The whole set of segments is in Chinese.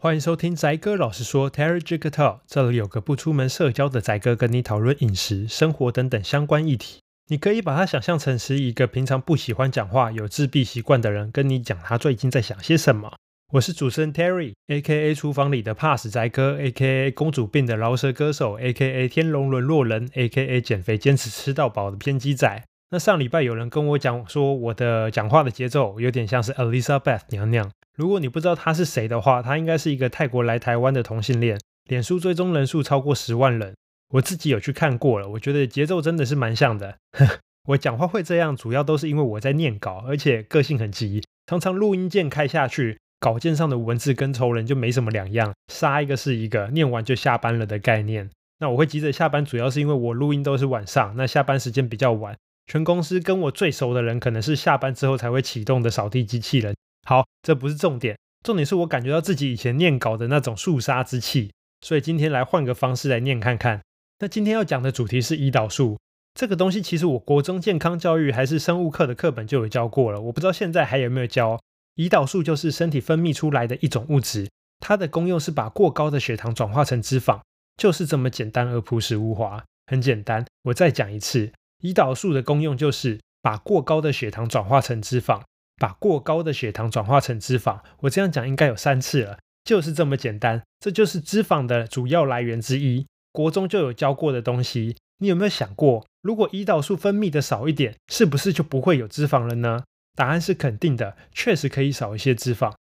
欢迎收听宅哥老实说 Terry Jig Talk，这里有个不出门社交的宅哥跟你讨论饮食、生活等等相关议题。你可以把它想象成是一个平常不喜欢讲话、有自闭习惯的人，跟你讲他最近在想些什么。我是主持人 Terry，A.K.A 厨房里的怕死宅哥，A.K.A 公主病的饶舌歌手，A.K.A 天龙沦落人，A.K.A 减肥坚持吃到饱的偏激仔。那上礼拜有人跟我讲说，我的讲话的节奏有点像是 Elizabeth 娘娘。如果你不知道他是谁的话，他应该是一个泰国来台湾的同性恋，脸书追踪人数超过十万人。我自己有去看过了，我觉得节奏真的是蛮像的。我讲话会这样，主要都是因为我在念稿，而且个性很急，常常录音键开下去，稿件上的文字跟仇人就没什么两样，杀一个是一个，念完就下班了的概念。那我会急着下班，主要是因为我录音都是晚上，那下班时间比较晚。全公司跟我最熟的人，可能是下班之后才会启动的扫地机器人。好，这不是重点，重点是我感觉到自己以前念稿的那种肃杀之气，所以今天来换个方式来念看看。那今天要讲的主题是胰岛素，这个东西其实我国中健康教育还是生物课的课本就有教过了，我不知道现在还有没有教。胰岛素就是身体分泌出来的一种物质，它的功用是把过高的血糖转化成脂肪，就是这么简单而朴实无华。很简单，我再讲一次。胰岛素的功用就是把过高的血糖转化成脂肪，把过高的血糖转化成脂肪。我这样讲应该有三次了，就是这么简单。这就是脂肪的主要来源之一，国中就有教过的东西。你有没有想过，如果胰岛素分泌的少一点，是不是就不会有脂肪了呢？答案是肯定的，确实可以少一些脂肪。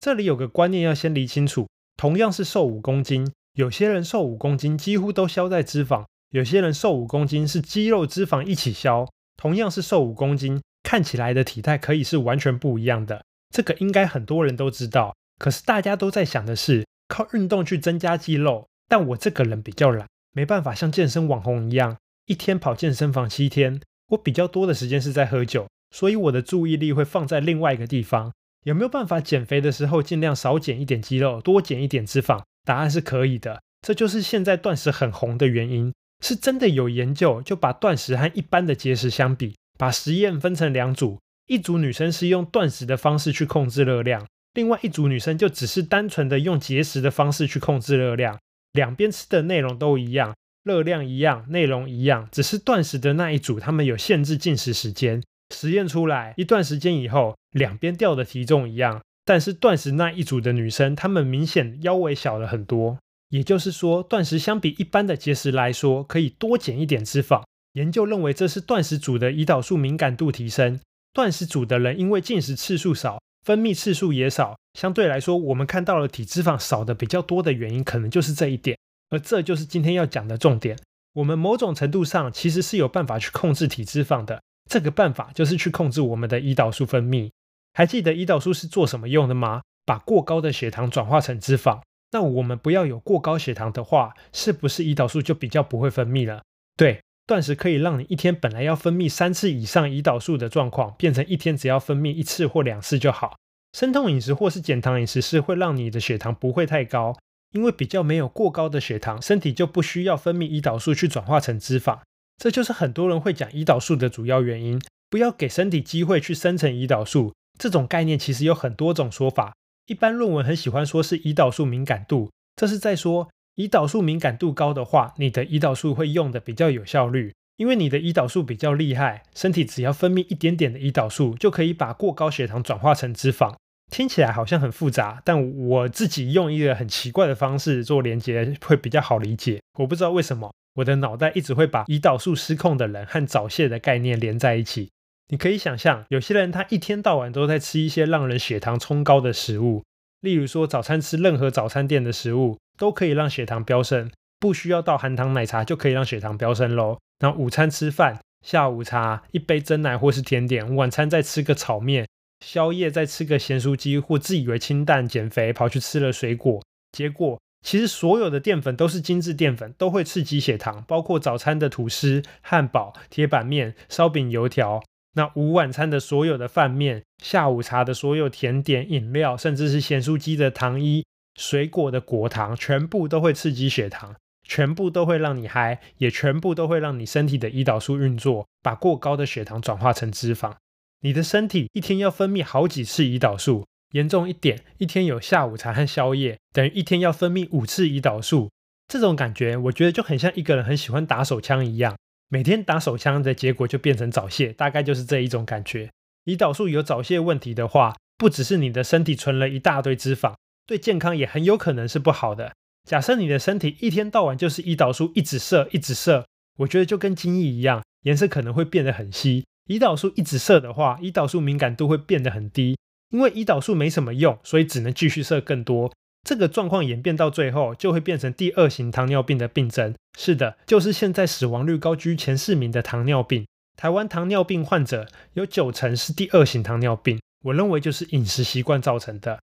这里有个观念要先理清楚：同样是瘦五公斤，有些人瘦五公斤几乎都消在脂肪。有些人瘦五公斤是肌肉脂肪一起消，同样是瘦五公斤，看起来的体态可以是完全不一样的。这个应该很多人都知道，可是大家都在想的是靠运动去增加肌肉。但我这个人比较懒，没办法像健身网红一样一天跑健身房七天。我比较多的时间是在喝酒，所以我的注意力会放在另外一个地方。有没有办法减肥的时候尽量少减一点肌肉，多减一点脂肪？答案是可以的。这就是现在断食很红的原因。是真的有研究，就把断食和一般的节食相比，把实验分成两组，一组女生是用断食的方式去控制热量，另外一组女生就只是单纯的用节食的方式去控制热量，两边吃的内容都一样，热量一样，内容一样，只是断食的那一组他们有限制进食时间，实验出来一段时间以后，两边掉的体重一样，但是断食那一组的女生，她们明显腰围小了很多。也就是说，断食相比一般的节食来说，可以多减一点脂肪。研究认为，这是断食组的胰岛素敏感度提升。断食组的人因为进食次数少，分泌次数也少，相对来说，我们看到了体脂肪少的比较多的原因，可能就是这一点。而这就是今天要讲的重点。我们某种程度上其实是有办法去控制体脂肪的，这个办法就是去控制我们的胰岛素分泌。还记得胰岛素是做什么用的吗？把过高的血糖转化成脂肪。那我们不要有过高血糖的话，是不是胰岛素就比较不会分泌了？对，断食可以让你一天本来要分泌三次以上胰岛素的状况，变成一天只要分泌一次或两次就好。生酮饮食或是减糖饮食是会让你的血糖不会太高，因为比较没有过高的血糖，身体就不需要分泌胰岛素去转化成脂肪。这就是很多人会讲胰岛素的主要原因。不要给身体机会去生成胰岛素，这种概念其实有很多种说法。一般论文很喜欢说是胰岛素敏感度，这是在说胰岛素敏感度高的话，你的胰岛素会用的比较有效率，因为你的胰岛素比较厉害，身体只要分泌一点点的胰岛素，就可以把过高血糖转化成脂肪。听起来好像很复杂，但我自己用一个很奇怪的方式做连接会比较好理解。我不知道为什么我的脑袋一直会把胰岛素失控的人和早泄的概念连在一起。你可以想象，有些人他一天到晚都在吃一些让人血糖冲高的食物，例如说早餐吃任何早餐店的食物都可以让血糖飙升，不需要倒含糖奶茶就可以让血糖飙升喽。那午餐吃饭，下午茶一杯蒸奶或是甜点，晚餐再吃个炒面，宵夜再吃个咸酥鸡，或自以为清淡减肥跑去吃了水果，结果其实所有的淀粉都是精致淀粉，都会刺激血糖，包括早餐的吐司、汉堡、铁板面、烧饼、油条。那午晚餐的所有的饭面，下午茶的所有甜点、饮料，甚至是咸酥鸡的糖衣、水果的果糖，全部都会刺激血糖，全部都会让你嗨，也全部都会让你身体的胰岛素运作，把过高的血糖转化成脂肪。你的身体一天要分泌好几次胰岛素，严重一点，一天有下午茶和宵夜，等于一天要分泌五次胰岛素。这种感觉，我觉得就很像一个人很喜欢打手枪一样，每天打手枪的结果就变成早泄，大概就是这一种感觉。胰岛素有早泄问题的话，不只是你的身体存了一大堆脂肪，对健康也很有可能是不好的。假设你的身体一天到晚就是胰岛素一直射一直射，我觉得就跟精液一样，颜色可能会变得很稀。胰岛素一直射的话，胰岛素敏感度会变得很低，因为胰岛素没什么用，所以只能继续射更多。这个状况演变到最后，就会变成第二型糖尿病的病症。是的，就是现在死亡率高居前四名的糖尿病。台湾糖尿病患者有九成是第二型糖尿病，我认为就是饮食习惯造成的。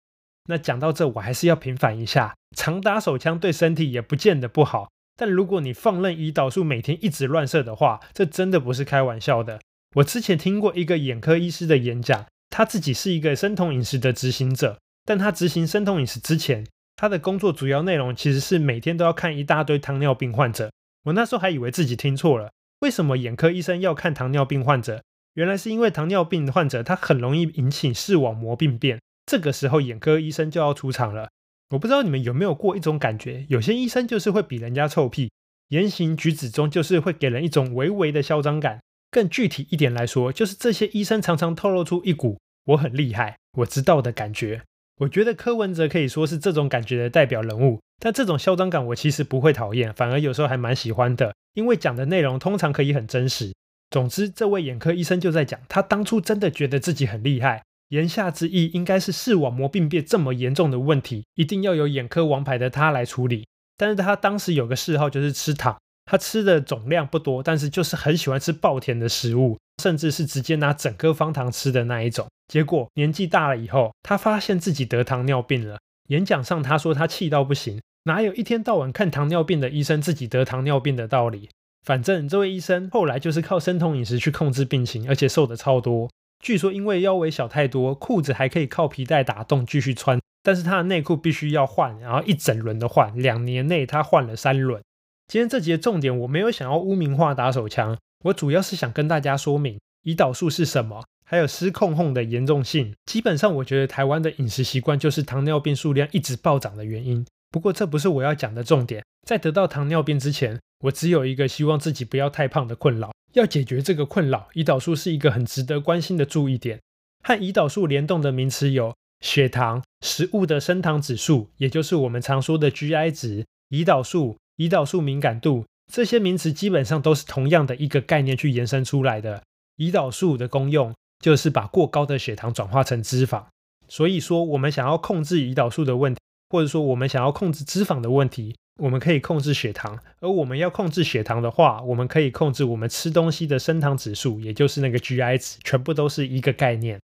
那讲到这，我还是要平反一下，常打手枪对身体也不见得不好。但如果你放任胰岛素每天一直乱射的话，这真的不是开玩笑的。我之前听过一个眼科医师的演讲，他自己是一个生酮饮食的执行者，但他执行生酮饮食之前，他的工作主要内容其实是每天都要看一大堆糖尿病患者。我那时候还以为自己听错了，为什么眼科医生要看糖尿病患者？原来是因为糖尿病患者他很容易引起视网膜病变。这个时候，眼科医生就要出场了。我不知道你们有没有过一种感觉，有些医生就是会比人家臭屁，言行举止中就是会给人一种微微的嚣张感。更具体一点来说，就是这些医生常常透露出一股“我很厉害，我知道”的感觉。我觉得柯文哲可以说是这种感觉的代表人物。但这种嚣张感，我其实不会讨厌，反而有时候还蛮喜欢的，因为讲的内容通常可以很真实。总之，这位眼科医生就在讲，他当初真的觉得自己很厉害。言下之意应该是视网膜病变这么严重的问题，一定要由眼科王牌的他来处理。但是他当时有个嗜好就是吃糖，他吃的总量不多，但是就是很喜欢吃爆甜的食物，甚至是直接拿整颗方糖吃的那一种。结果年纪大了以后，他发现自己得糖尿病了。演讲上他说他气到不行，哪有一天到晚看糖尿病的医生自己得糖尿病的道理？反正这位医生后来就是靠生酮饮食去控制病情，而且瘦的超多。据说因为腰围小太多，裤子还可以靠皮带打洞继续穿，但是他的内裤必须要换，然后一整轮的换，两年内他换了三轮。今天这集的重点我没有想要污名化打手枪，我主要是想跟大家说明胰岛素是什么，还有失控后的严重性。基本上我觉得台湾的饮食习惯就是糖尿病数量一直暴涨的原因。不过这不是我要讲的重点，在得到糖尿病之前，我只有一个希望自己不要太胖的困扰。要解决这个困扰，胰岛素是一个很值得关心的注意点。和胰岛素联动的名词有血糖、食物的升糖指数，也就是我们常说的 GI 值、胰岛素、胰岛素敏感度，这些名词基本上都是同样的一个概念去延伸出来的。胰岛素的功用就是把过高的血糖转化成脂肪，所以说我们想要控制胰岛素的问题，或者说我们想要控制脂肪的问题。我们可以控制血糖，而我们要控制血糖的话，我们可以控制我们吃东西的升糖指数，也就是那个 GI 值，全部都是一个概念。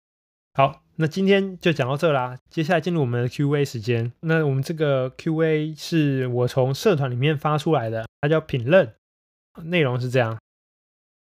好，那今天就讲到这啦。接下来进入我们的 Q&A 时间。那我们这个 Q&A 是我从社团里面发出来的，它叫品论。内容是这样：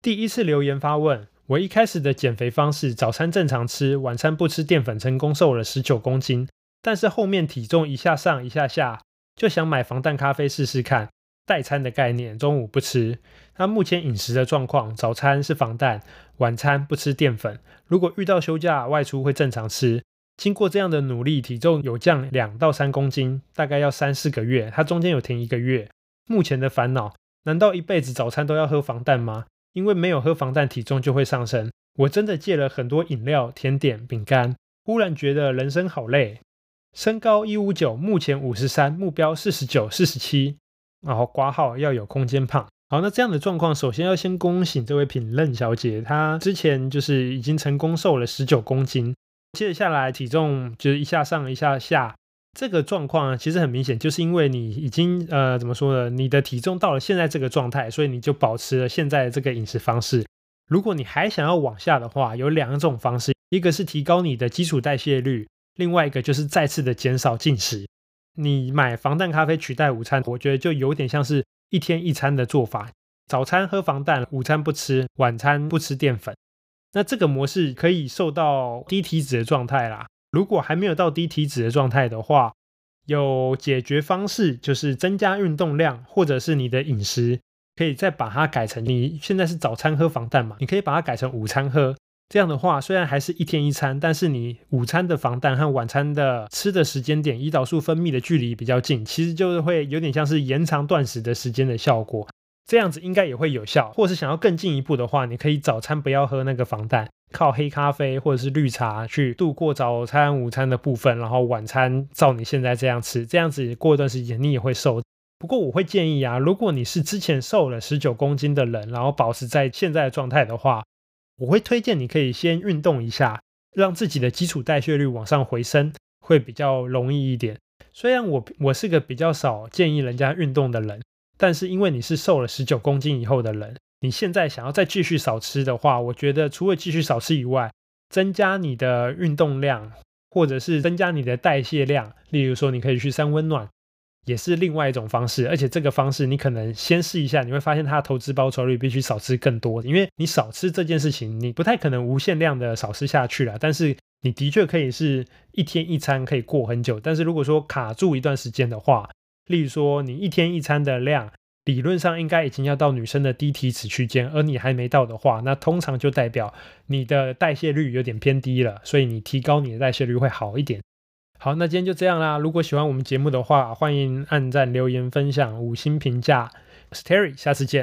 第一次留言发问，我一开始的减肥方式，早餐正常吃，晚餐不吃淀粉，成功瘦了十九公斤，但是后面体重一下上一下下。就想买防弹咖啡试试看，代餐的概念，中午不吃。他目前饮食的状况，早餐是防弹，晚餐不吃淀粉。如果遇到休假外出会正常吃。经过这样的努力，体重有降两到三公斤，大概要三四个月。他中间有停一个月。目前的烦恼，难道一辈子早餐都要喝防弹吗？因为没有喝防弹，体重就会上升。我真的戒了很多饮料、甜点、饼干，忽然觉得人生好累。身高一五九，目前五十三，目标四十九、四十七，然后挂号要有空间胖。好，那这样的状况，首先要先恭喜这位品任小姐，她之前就是已经成功瘦了十九公斤，接下来体重就是一下上一下下，这个状况，其实很明显，就是因为你已经呃怎么说呢，你的体重到了现在这个状态，所以你就保持了现在这个饮食方式。如果你还想要往下的话，有两种方式，一个是提高你的基础代谢率。另外一个就是再次的减少进食，你买防弹咖啡取代午餐，我觉得就有点像是一天一餐的做法，早餐喝防弹，午餐不吃，晚餐不吃淀粉。那这个模式可以瘦到低体脂的状态啦。如果还没有到低体脂的状态的话，有解决方式，就是增加运动量，或者是你的饮食可以再把它改成，你现在是早餐喝防弹嘛，你可以把它改成午餐喝。这样的话，虽然还是一天一餐，但是你午餐的防弹和晚餐的吃的时间点，胰岛素分泌的距离比较近，其实就是会有点像是延长断食的时间的效果。这样子应该也会有效。或是想要更进一步的话，你可以早餐不要喝那个防弹，靠黑咖啡或者是绿茶去度过早餐、午餐的部分，然后晚餐照你现在这样吃，这样子过一段时间你也会瘦。不过我会建议啊，如果你是之前瘦了十九公斤的人，然后保持在现在的状态的话。我会推荐你可以先运动一下，让自己的基础代谢率往上回升，会比较容易一点。虽然我我是个比较少建议人家运动的人，但是因为你是瘦了十九公斤以后的人，你现在想要再继续少吃的话，我觉得除了继续少吃以外，增加你的运动量，或者是增加你的代谢量，例如说你可以去三温暖。也是另外一种方式，而且这个方式你可能先试一下，你会发现它的投资报酬率必须少吃更多，因为你少吃这件事情，你不太可能无限量的少吃下去了。但是你的确可以是一天一餐可以过很久，但是如果说卡住一段时间的话，例如说你一天一餐的量理论上应该已经要到女生的低体脂区间，而你还没到的话，那通常就代表你的代谢率有点偏低了，所以你提高你的代谢率会好一点。好，那今天就这样啦。如果喜欢我们节目的话，欢迎按赞、留言、分享、五星评价。我是 Terry，下次见。